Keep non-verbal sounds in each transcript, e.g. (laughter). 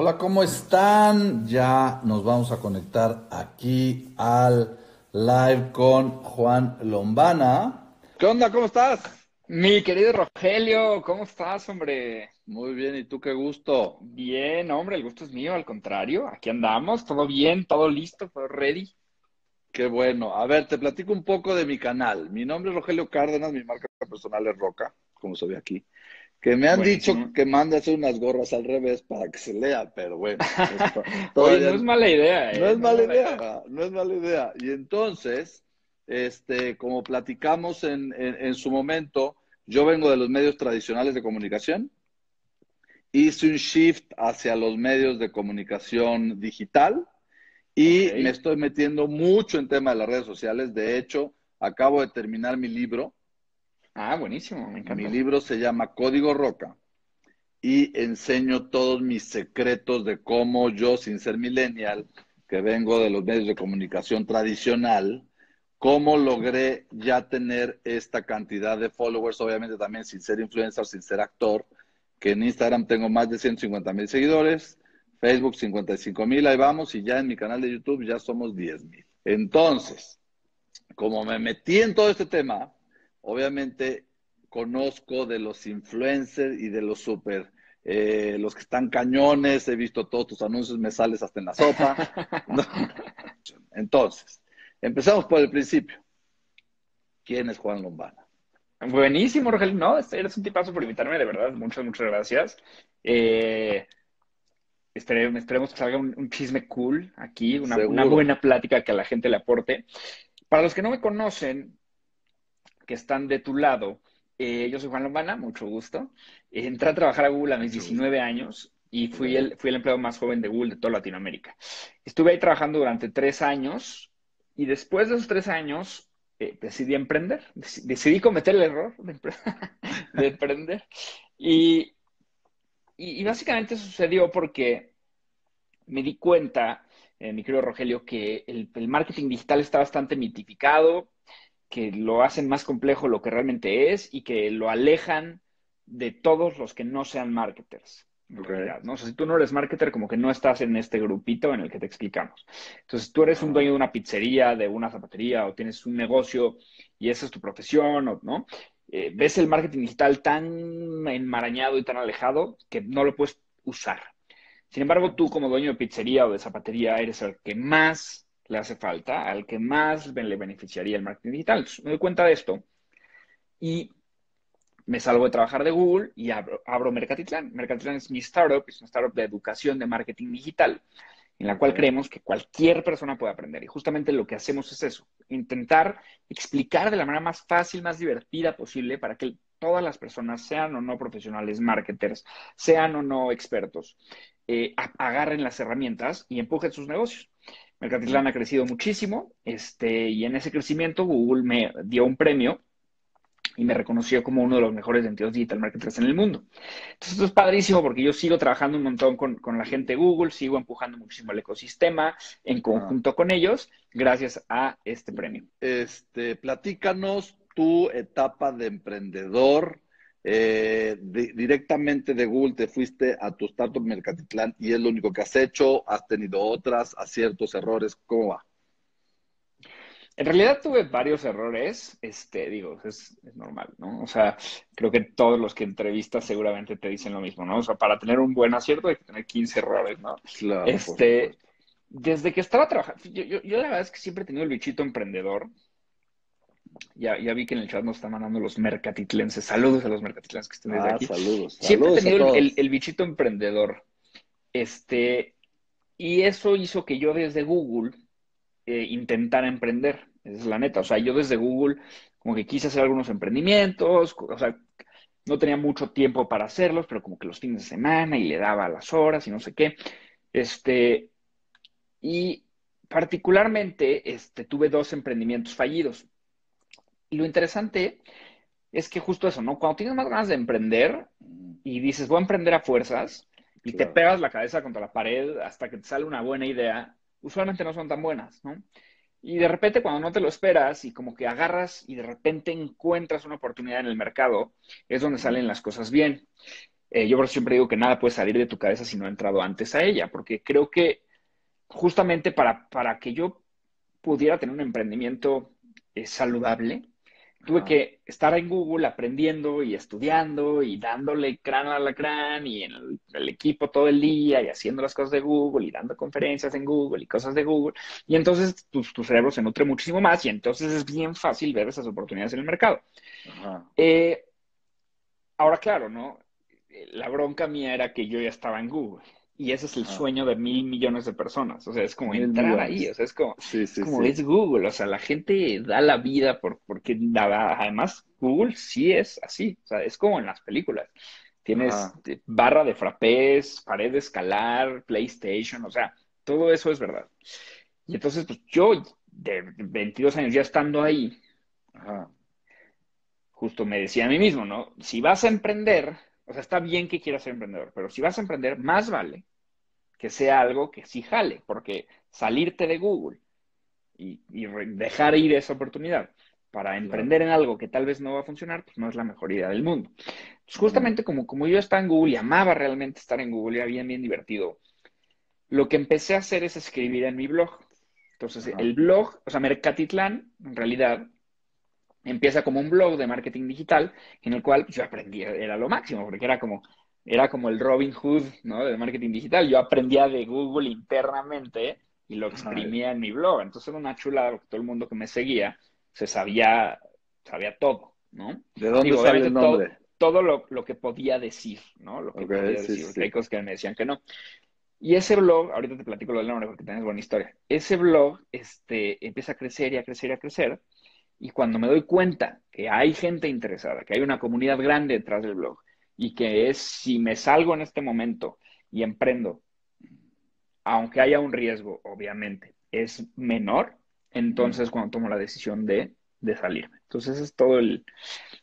Hola, ¿cómo están? Ya nos vamos a conectar aquí al live con Juan Lombana. ¿Qué onda? ¿Cómo estás? Mi querido Rogelio, ¿cómo estás, hombre? Muy bien, ¿y tú qué gusto? Bien, hombre, el gusto es mío, al contrario, aquí andamos, todo bien, todo listo, todo ready. Qué bueno. A ver, te platico un poco de mi canal. Mi nombre es Rogelio Cárdenas, mi marca personal es Roca, como se ve aquí. Que me han Buenísimo. dicho que mande hacer unas gorras al revés para que se lea, pero bueno. (laughs) esto- Oye, no es mala idea, ¿eh? no es mala mala idea, no es mala idea. Y entonces, este, como platicamos en, en- en su momento, yo vengo de los medios tradicionales de comunicación, hice un shift hacia los medios de comunicación digital y Ok. me estoy metiendo mucho en tema de las redes sociales. De hecho, acabo de terminar mi libro. Ah, buenísimo, me encanta. Mi libro se llama Código Roca y enseño todos mis secretos de cómo yo, sin ser millennial, que vengo de los medios de comunicación tradicional, cómo logré ya tener esta cantidad de followers, obviamente también sin ser influencer, sin ser actor, que en Instagram tengo más de 150 mil seguidores, Facebook 55 mil, ahí vamos, y ya en mi canal de YouTube ya somos 10 mil. Entonces, como me metí en todo este tema, obviamente conozco de los influencers y de los super, eh, los que están cañones, he visto todos tus anuncios, me sales hasta en la sopa. (laughs) Entonces, empezamos por el principio. ¿Quién es Juan Lombana? Buenísimo, Rogelio. No, eres un tipazo por invitarme, de verdad. Muchas, muchas gracias. Eh, espere- esperemos que salga un, un chisme cool aquí, una buena plática que a la gente le aporte. Para los que no me conocen, que están de tu lado, eh, yo soy Juan Lombana, mucho gusto. Eh, entré a trabajar a Google a mis Mucho 19 años y fui el, fui el empleado más joven de Google de toda Latinoamérica. Estuve ahí trabajando durante tres años y después de esos tres años eh, decidí emprender, Dec- decidí cometer el error de, empre- (laughs) de emprender. Y, y, y básicamente sucedió porque me di cuenta, eh, mi querido Rogelio, que el, el marketing digital está bastante mitificado, que lo hacen más complejo lo que realmente es y que lo alejan de todos los que no sean marketers. En Ok. realidad, ¿no? O sea, si tú no eres marketer, como que no estás en este grupito en el que te explicamos. Entonces, tú eres un dueño de una pizzería, de una zapatería, o tienes un negocio y esa es tu profesión, o- ¿no? Eh, ves el marketing digital tan enmarañado y tan alejado que no lo puedes usar. Sin embargo, tú como dueño de pizzería o de zapatería eres el que más le hace falta, al que más le beneficiaría el marketing digital. Entonces, me doy cuenta de esto y me salgo de trabajar de Google y abro, abro Mercatitlán. Mercatitlán es mi startup, es una startup de educación de marketing digital, en la cual creemos que cualquier persona puede aprender. Y justamente lo que hacemos es eso, intentar explicar de la manera más fácil, más divertida posible para que todas las personas, sean o no profesionales, marketers, sean o no expertos, eh, agarren las herramientas y empujen sus negocios. Mercatitlán ha crecido muchísimo este, y en ese crecimiento Google me dio un premio y me reconoció como uno de los mejores 22 digital marketers en el mundo. Entonces, esto es padrísimo porque yo sigo trabajando un montón con, con la gente de Google, sigo empujando muchísimo el ecosistema en conjunto con ellos, gracias a este premio. Este, platícanos tu etapa de emprendedor. Eh, di- directamente de Google te fuiste a tu startup Mercatitlán y es lo único que has hecho. ¿Has tenido otras aciertos, errores? ¿Cómo va? En realidad tuve varios errores, este, digo, es, es normal, ¿no? O sea, creo que todos los que entrevistas seguramente te dicen lo mismo, ¿no? O sea, para tener un buen acierto hay que tener 15 errores, ¿no? Claro, Este, desde que estaba trabajando, yo, yo, yo la verdad es que siempre he tenido el bichito emprendedor. Ya, ya vi que en el chat nos están mandando los mercatitlenses. Saludos a los mercatitlenses que estén desde Ah, aquí. saludos. Siempre he Saludos tenido el- el bichito emprendedor. Este, y eso hizo que yo desde Google eh, intentara emprender. Esa es la neta. O sea, yo desde Google como que quise hacer algunos emprendimientos. O sea, no tenía mucho tiempo para hacerlos, pero como que los fines de semana y le daba las horas y no sé qué. Este, y particularmente este, tuve dos emprendimientos fallidos. Y lo interesante es que justo eso, ¿no? Cuando tienes más ganas de emprender y dices, voy a emprender a fuerzas, y Claro. te pegas la cabeza contra la pared hasta que te sale una buena idea, usualmente no son tan buenas, ¿no? Y de repente cuando no te lo esperas y como que agarras y de repente encuentras una oportunidad en el mercado, es donde salen las cosas bien. Eh, yo por eso siempre digo que nada puede salir de tu cabeza si no ha entrado antes a ella, porque creo que justamente para, para que yo pudiera tener un emprendimiento eh, saludable, tuve que estar en Google aprendiendo y estudiando y dándole crán a la crán y en el, equipo todo el día y haciendo las cosas de Google y dando conferencias en Google y cosas de Google. Y entonces tu, cerebro se nutre muchísimo más y entonces es bien fácil ver esas oportunidades en el mercado. Eh, ahora, claro, ¿no? La bronca mía era que yo ya estaba en Google. Y ese es el sueño de mil millones de personas. O sea, es como entrar ahí. O sea, es como, como es Google. O sea, la gente da la vida por, porque da, además Google sí es así. O sea, es como en las películas. Tienes barra de frappés, pared de escalar, PlayStation. O sea, todo eso es verdad. Y entonces, pues yo, de 22 años ya estando ahí, justo me decía a mí mismo, ¿no? Si vas a emprender, o sea, está bien que quieras ser emprendedor, pero si vas a emprender, más vale que sea algo que sí jale, porque salirte de Google y, dejar ir esa oportunidad para emprender en algo que tal vez no va a funcionar, pues no es la mejor idea del mundo. justamente como, como yo estaba en Google y amaba realmente estar en Google y era bien, bien divertido, lo que empecé a hacer es escribir en mi blog. Entonces, el blog, o sea, Mercatitlán, en realidad, empieza como un blog de marketing digital en el cual yo aprendí, era lo máximo, porque era como, era como el Robin Hood, ¿no? De marketing digital. Yo aprendía de Google internamente y lo exprimía en mi blog. Entonces era una chulada porque todo el mundo que me seguía se sabía, sabía todo, ¿no? ¿De dónde sale el nombre? Todo, lo, que podía decir, ¿no? Lo que podía decir. Hay cosas que me decían que no. Y ese blog, ahorita te platico lo del nombre porque tienes buena historia. Ese blog este, empieza a crecer y a crecer y a crecer. Y cuando me doy cuenta que hay gente interesada, que hay una comunidad grande detrás del blog, y que es si me salgo en este momento y emprendo, aunque haya un riesgo, obviamente, es menor, entonces cuando tomo la decisión de, de salirme. Entonces, es todo el,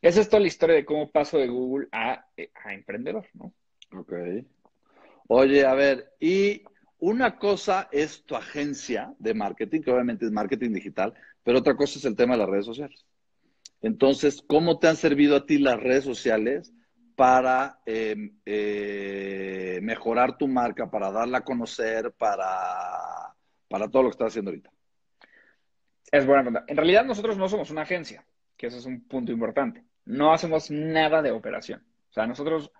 esa es toda la historia de cómo paso de Google a, a emprendedor, ¿no? Ok. Oye, a ver, y una cosa es tu agencia de marketing, que obviamente es marketing digital, pero otra cosa es el tema de las redes sociales. Entonces, ¿cómo te han servido a ti las redes sociales para em, eh, mejorar tu marca, para darla a conocer, para, para todo lo que estás haciendo ahorita? Es buena pregunta. En realidad nosotros no somos una agencia, que eso es un punto importante. No hacemos nada de operación. O sea, nosotros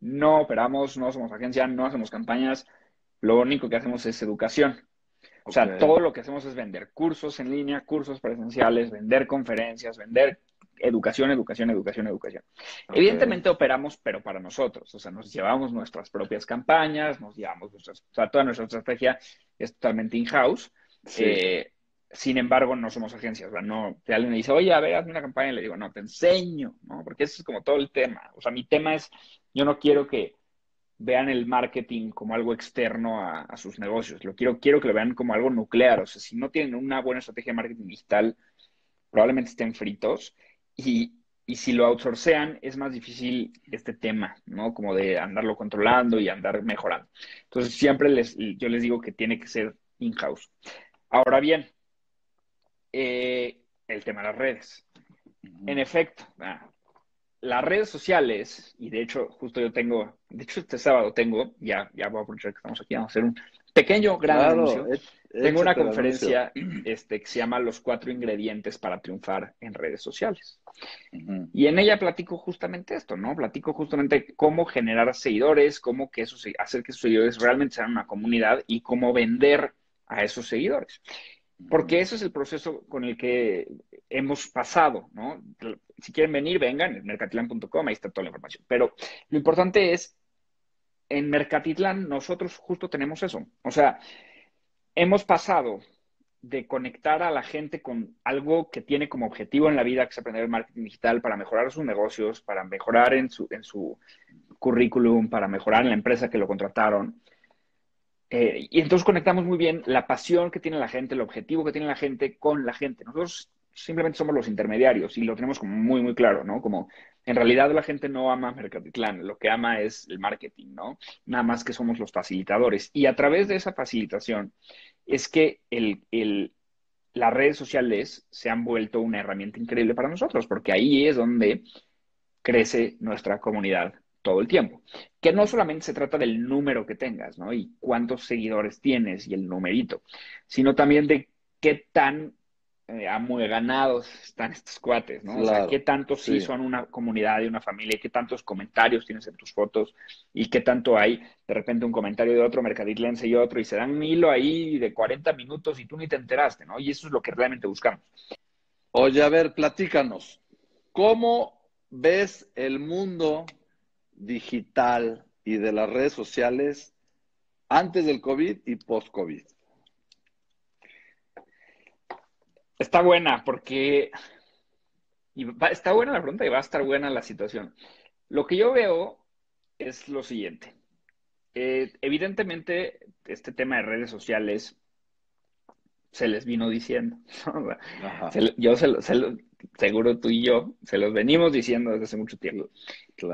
no operamos, no somos agencia, no hacemos campañas. Lo único que hacemos es educación. O sea, todo lo que hacemos es vender cursos en línea, cursos presenciales, vender conferencias, vender educación, educación, educación, educación. Evidentemente operamos, pero para nosotros. O sea, nos llevamos nuestras propias campañas, nos llevamos nuestras, o sea, toda nuestra estrategia es totalmente in-house. Eh, sin embargo, no somos agencias. O sea, no, si alguien me dice, oye, a ver, hazme una campaña, le digo, no, te enseño, ¿no? Porque ese es como todo el tema. O sea, mi tema es, yo no quiero que vean el marketing como algo externo a, a, sus negocios. Lo quiero, quiero que lo vean como algo nuclear. O sea, si no tienen una buena estrategia de marketing digital, probablemente estén fritos. Y, si lo outsourcean, es más difícil este tema, ¿no? Como de andarlo controlando y andar mejorando. Entonces, siempre les, yo les digo que tiene que ser in-house. Ahora bien, eh, el tema de las redes. En efecto, ah, las redes sociales, y de hecho, justo yo tengo, de hecho, este sábado tengo, ya, ya voy a aprovechar que estamos aquí, vamos a hacer un pequeño gran anuncio. Tengo una conferencia (clears throat) este, que se llama Los cuatro ingredientes para triunfar en redes sociales. Y en ella platico justamente esto, ¿no? Platico justamente cómo generar seguidores, cómo que esos, hacer que esos seguidores realmente sean una comunidad y cómo vender a esos seguidores. Porque eso es el proceso con el que hemos pasado, ¿no? Si quieren venir, vengan, en mercatilan.com, ahí está toda la información. Pero lo importante es, en Mercatitlán nosotros justo tenemos eso. O sea, hemos pasado de conectar a la gente con algo que tiene como objetivo en la vida, que es aprender el marketing digital para mejorar sus negocios, para mejorar en su, en su currículum, para mejorar en la empresa que lo contrataron. Eh, y entonces conectamos muy bien la pasión que tiene la gente, el objetivo que tiene la gente con la gente. Nosotros simplemente somos los intermediarios y lo tenemos como muy, muy claro, ¿no? Como en realidad la gente no ama Mercatitlán, lo que ama es el marketing, ¿no? Nada más que somos los facilitadores. Y a través de esa facilitación es que el, las redes sociales se han vuelto una herramienta increíble para nosotros, porque ahí es donde crece nuestra comunidad todo el tiempo. Que no solamente se trata del número que tengas, ¿no? Y cuántos seguidores tienes y el numerito, sino también de qué tan eh, ganados están estos cuates, ¿no? o sea, qué tanto sí, son una comunidad y una familia, qué tantos comentarios tienes en tus fotos y qué tanto hay de repente un comentario de otro mercaditlense y otro y se dan un hilo ahí de 40 minutos y tú ni te enteraste, ¿no? Y eso es lo que realmente buscamos. Oye, a ver, platícanos, ¿cómo ves el mundo digital y de las redes sociales antes del COVID y post-COVID? Está buena porque está buena la pregunta y va a estar buena la situación. Lo que yo veo es lo siguiente. Eh, evidentemente, este tema de redes sociales se les vino diciendo. (laughs) yo se lo, seguro tú y yo se los venimos diciendo desde hace mucho tiempo.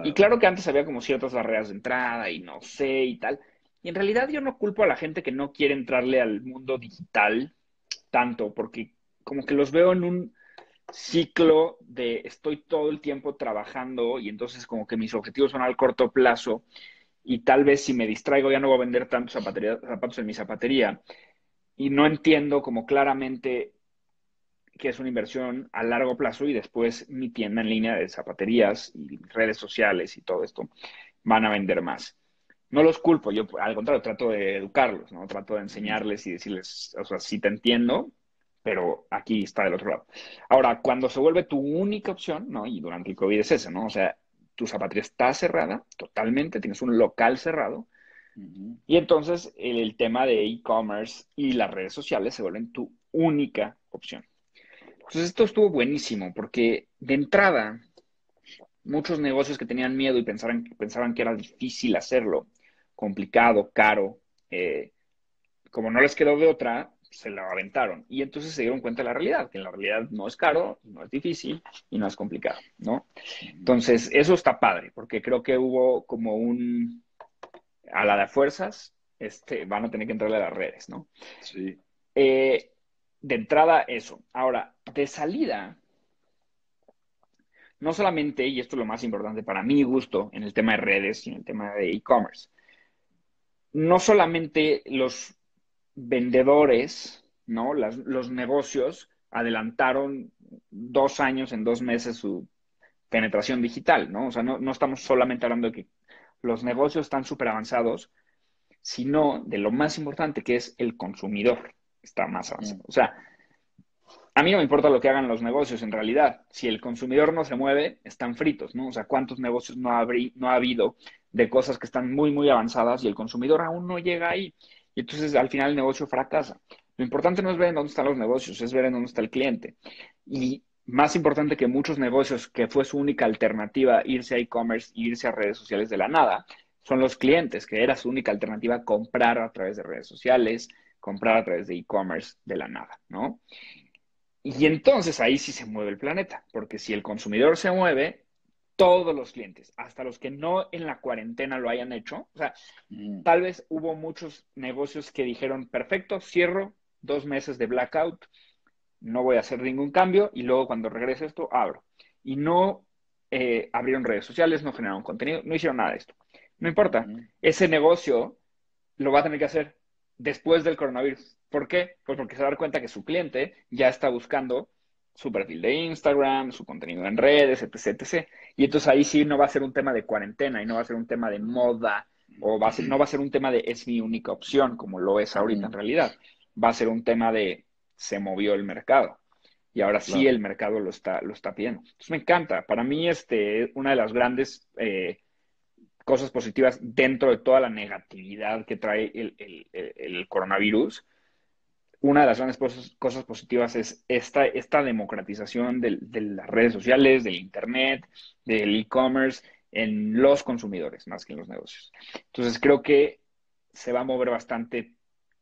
Y claro que antes había como ciertas barreras de entrada y no sé y tal. Y en realidad yo no culpo a la gente que no quiere entrarle al mundo digital tanto, porque como que los veo en un ciclo de estoy todo el tiempo trabajando y entonces como que mis objetivos son al corto plazo y tal vez si me distraigo ya no voy a vender tantos zapatos en mi zapatería y no entiendo como claramente que es una inversión a largo plazo y después mi tienda en línea de zapaterías y redes sociales y todo esto van a vender más. No los culpo, yo al contrario trato de educarlos, ¿no? Trato de enseñarles y decirles, o sea, sí te entiendo, pero aquí está del otro lado. Ahora, cuando se vuelve tu única opción, ¿no? Y durante el COVID es eso, ¿no? O sea, tu zapatería está cerrada totalmente, tienes un local cerrado, y entonces el, tema de e-commerce y las redes sociales se vuelven tu única opción. Entonces esto estuvo buenísimo porque de entrada muchos negocios que tenían miedo y pensaban, pensaban que era difícil hacerlo, complicado, caro, eh, como no les quedó de otra, se la aventaron. Y entonces se dieron cuenta de la realidad, que en la realidad no es caro, no es difícil y no es complicado, ¿no? Entonces, eso está padre, porque creo que hubo como un, a la de fuerzas, este, van a tener que entrarle a las redes, ¿no? Sí. Eh, de entrada, eso. Ahora, de salida, no solamente, y esto es lo más importante para mi gusto en el tema de redes y en el tema de e-commerce, no solamente los vendedores, ¿no? los negocios adelantaron dos años en dos meses su penetración digital, ¿no? O sea, no, estamos solamente hablando de que los negocios están súper avanzados, sino de lo más importante que es el consumidor está más avanzado. O sea, a mí no me importa lo que hagan los negocios en realidad. Si el consumidor no se mueve, están fritos, ¿no? O sea, ¿cuántos negocios no, no ha habido de cosas que están muy, muy avanzadas y el consumidor aún no llega ahí? Y entonces al final el negocio fracasa. Lo importante no es ver en dónde están los negocios, es ver en dónde está el cliente. Y más importante que muchos negocios, que fue su única alternativa irse a e-commerce, irse a redes sociales de la nada, son los clientes, que era su única alternativa comprar a través de redes sociales, comprar a través de e-commerce de la nada, ¿no? Y entonces ahí sí se mueve el planeta, porque si el consumidor se mueve, todos los clientes, hasta los que no en la cuarentena lo hayan hecho. O sea, mm. tal vez hubo muchos negocios que dijeron, perfecto, cierro dos meses de blackout, no voy a hacer ningún cambio y luego cuando regrese esto, abro. Y no eh, abrieron redes sociales, no generaron contenido, no hicieron nada de esto. No importa, mm. ese negocio lo va a tener que hacer después del coronavirus. ¿Por qué? Pues porque se va a dar cuenta que su cliente ya está buscando su perfil de Instagram, su contenido en redes, etc, etc. Y entonces ahí sí no va a ser un tema de cuarentena y no va a ser un tema de moda o va a ser, no va a ser un tema de es mi única opción como lo es ahorita en realidad. Va a ser un tema de se movió el mercado y ahora sí el mercado lo está, lo está pidiendo. Entonces me encanta. Para mí este, una de las grandes eh, cosas positivas dentro de toda la negatividad que trae el, coronavirus una de las grandes cosas, positivas es esta, democratización de, las redes sociales, del Internet, del e-commerce en los consumidores más que en los negocios. Entonces creo que se va a mover bastante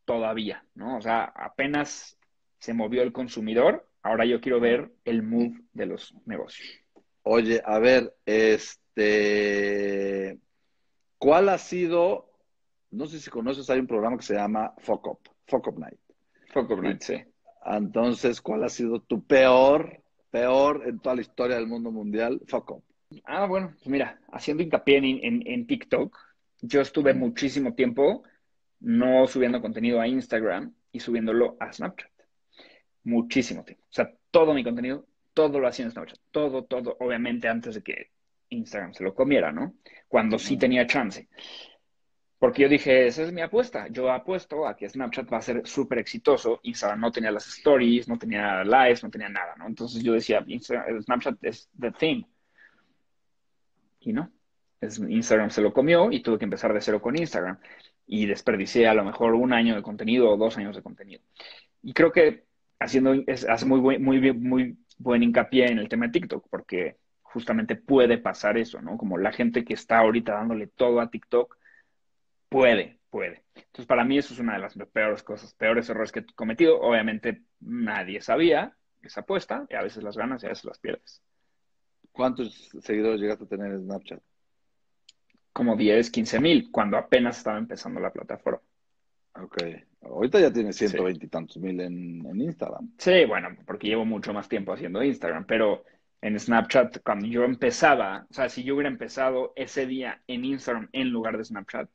todavía, ¿no? O sea, apenas se movió el consumidor, ahora yo quiero ver el move de los negocios. Oye, a ver, este, ¿cuál ha sido, no sé si conoces, hay un programa que se llama Focop, Focop Night. sí. Entonces, ¿cuál ha sido tu peor, peor en toda la historia del mundo mundial? Foco. Ah, bueno, pues mira, haciendo hincapié en, en, TikTok, yo estuve muchísimo tiempo no subiendo contenido a Instagram y subiéndolo a Snapchat. Muchísimo tiempo. O sea, todo mi contenido, todo lo hacía en Snapchat. Todo, todo, obviamente antes de que Instagram se lo comiera, ¿no? Cuando sí tenía chance. Porque yo dije, esa es mi apuesta. Yo apuesto a que Snapchat va a ser súper exitoso. Instagram no tenía las stories, no tenía lives, no tenía nada, ¿no? Entonces yo decía, Snapchat es the thing. Y no. Instagram se lo comió y tuve que empezar de cero con Instagram. Y desperdicié a lo mejor un año de contenido o dos años de contenido. Y creo que haciendo, hace muy, muy, muy buen hincapié en el tema de TikTok, porque justamente puede pasar eso, ¿no? Como la gente que está ahorita dándole todo a TikTok Puede, puede. Entonces, para mí eso es una de las peores cosas, peores errores que he cometido. Obviamente, nadie sabía esa apuesta y a veces las ganas y a veces las pierdes. ¿Cuántos seguidores llegaste a tener en Snapchat? Como 10, 15 mil, cuando apenas estaba empezando la plataforma. Ok. Ahorita ya tienes 120 y tantos mil en, en Instagram. Sí, bueno, porque llevo mucho más tiempo haciendo Instagram, pero en Snapchat, cuando yo empezaba, o sea, si yo hubiera empezado ese día en Instagram en lugar de Snapchat,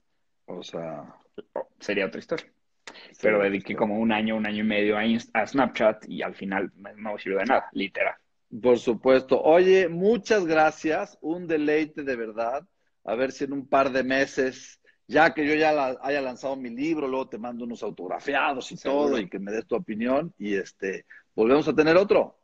o sea. Sería otra historia. Pero dediqué como un año, un año y medio a, Snapchat y al final no sirvió de nada, literal. Por supuesto. Oye, muchas gracias. Un deleite de verdad. A ver si en un par de meses, ya que yo ya haya lanzado mi libro, luego te mando unos autografiados y todo y que me des tu opinión y este, volvemos a tener otro.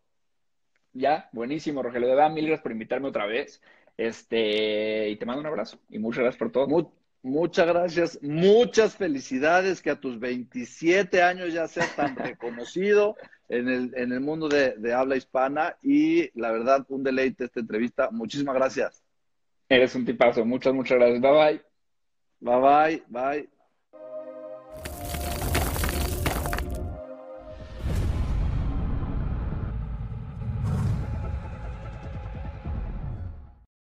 Ya, buenísimo, Rogelio. De verdad, mil gracias por invitarme otra vez. Este, y te mando un abrazo y muchas gracias por todo. Muchas gracias, muchas felicidades, que a tus 27 años ya seas tan (laughs) reconocido en el, en el mundo de, de, habla hispana y la verdad, un deleite esta entrevista. Muchísimas gracias. Eres un tipazo, muchas, muchas gracias. Bye bye. Bye bye, bye.